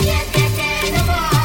yes yes no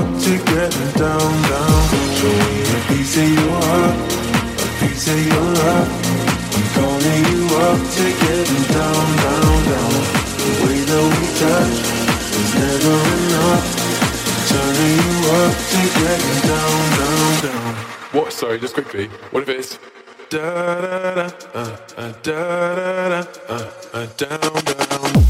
up together, down, down. Show me a piece of your heart, a piece of your love. I'm calling you up together, down, down, down. The way that we touch is never enough. Turning you up together, down, down, down. What? Sorry, just quickly. What if it's da da da uh, uh, da da da uh, uh, down, down.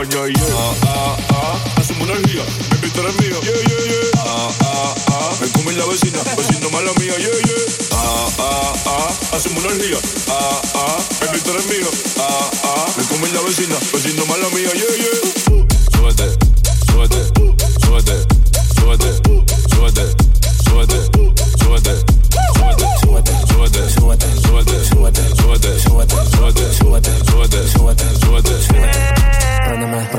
coño y yo. Ah, ah, ah, asumo energía, mi victoria es mía. Yeah, yeah, yeah. Ah, ah, ah, me come la vecina, pues vecino mala mía. Yeah, yeah. Ah, ah, ah, asumo energía. Ah, ah, mi victoria es mía. Ah, ah, me come la vecina, pues vecino mala mía. Yeah, yeah. Súbete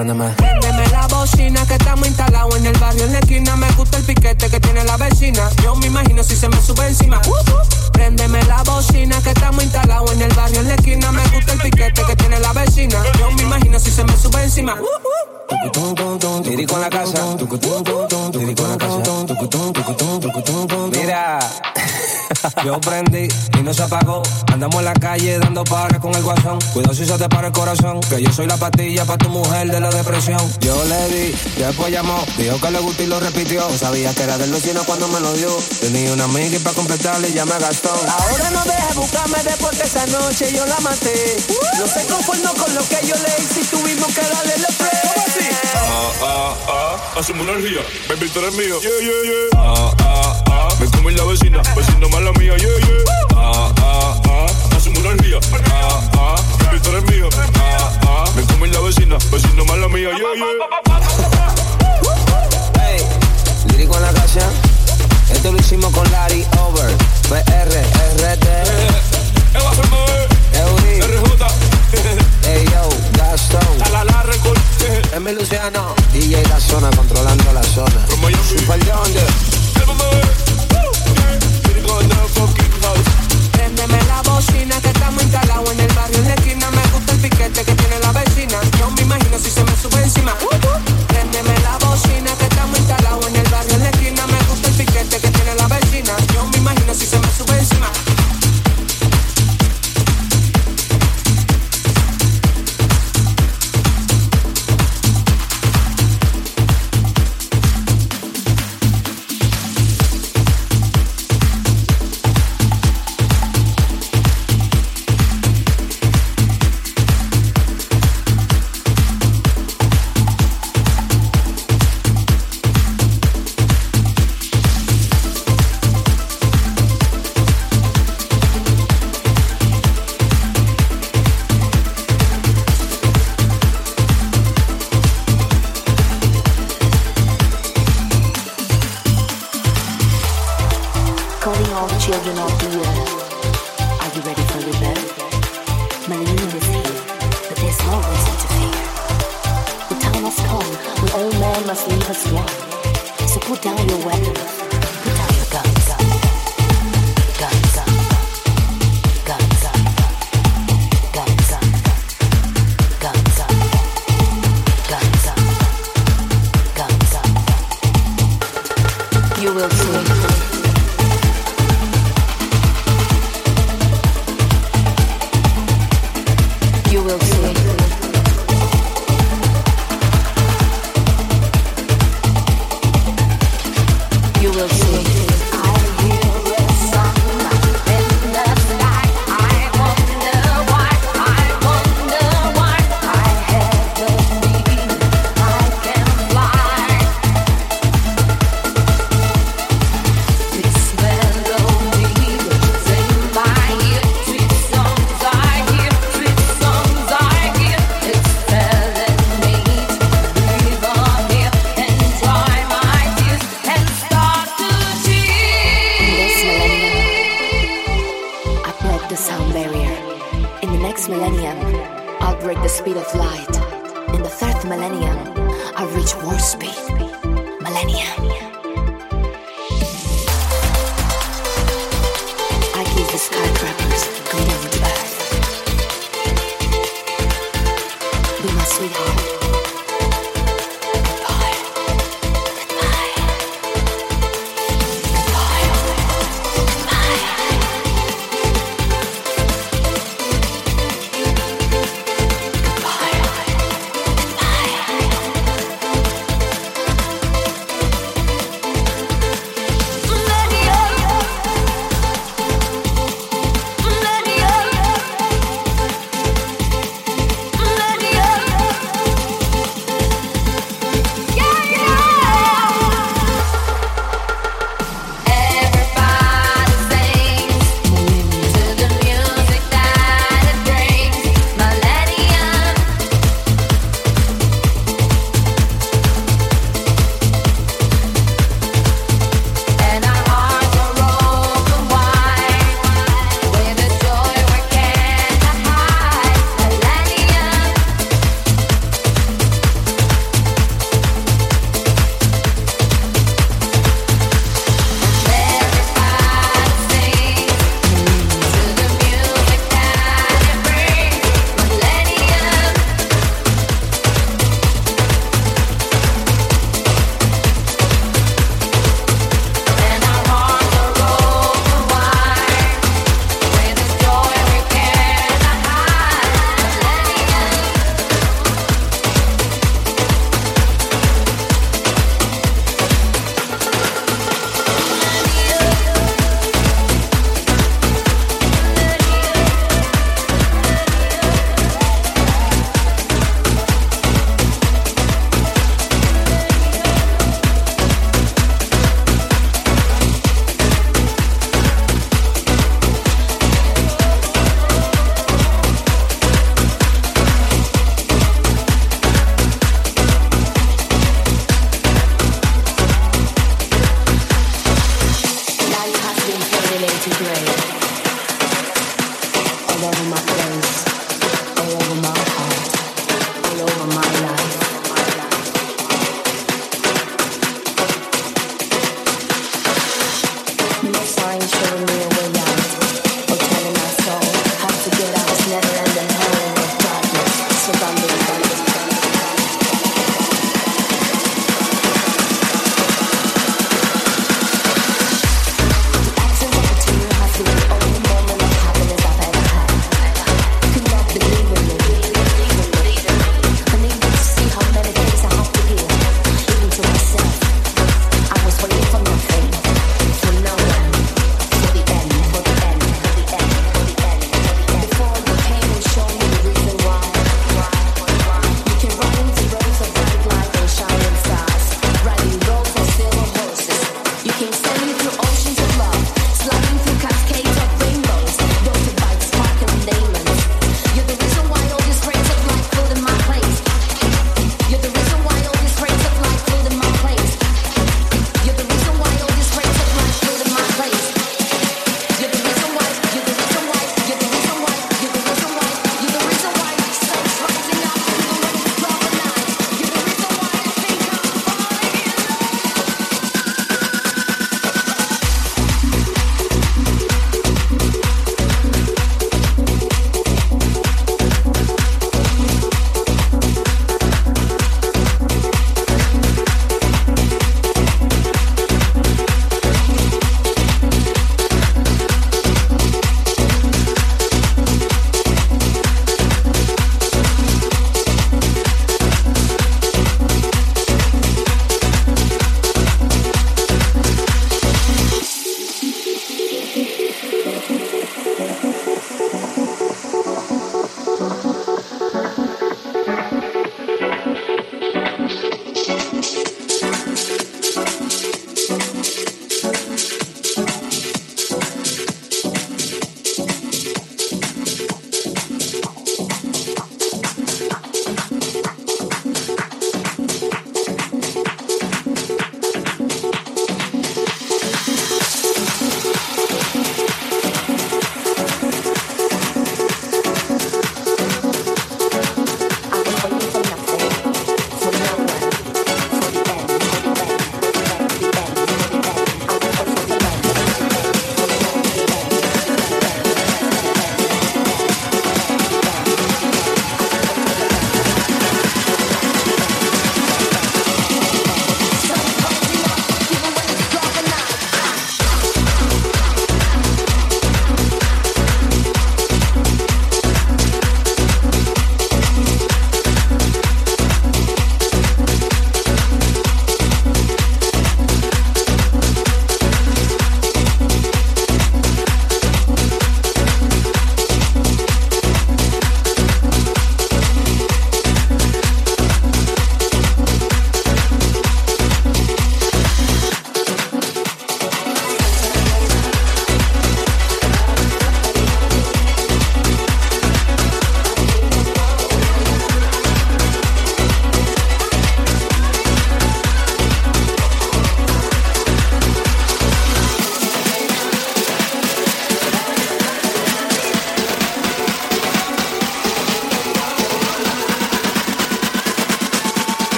sorpréndeme. Préndeme la bocina que estamos instalados en el barrio en la esquina. Me gusta el piquete que tiene la vecina. Yo me imagino si se me sube encima. Uh -huh. Préndeme la bocina que estamos instalados en el barrio en la esquina. Me gusta el piquete que tiene la vecina. Yo me imagino si se me sube encima. Uh -huh. Con la casa. Con la casa. Mira soy la pastilla para tu mujer de la depresión. Yo le di, después llamó, dijo que le gustó y lo repitió. sabía que era del vecino cuando me lo dio. Tenía una amiga y para completarle ya me gastó. Ahora no dejes buscarme después que esa noche yo la maté. No se conformó con lo que yo le hice y tuvimos que darle los tres. ¿Cómo así? Ah, ah, ah, hacemos una energía, baby, tú eres mío. Yeah, yeah, yeah. Ah, ah, ah, me come la vecina, vecina mala mía, yeah, yeah. Ah, ah, ah, hacemos una energía. Ah, ah, baby, tú eres mío. Ah, ah. Me come la vecina, vecino mala mía, yeah, yeah. Hey, lírico en la casa. Esto lo hicimos con Larry Over. PR, RT. Eury. RJ. Ey yo, Gastón. La la record. M. Luciano. DJ La Zona, controlando la zona. Super Yonder. You will see.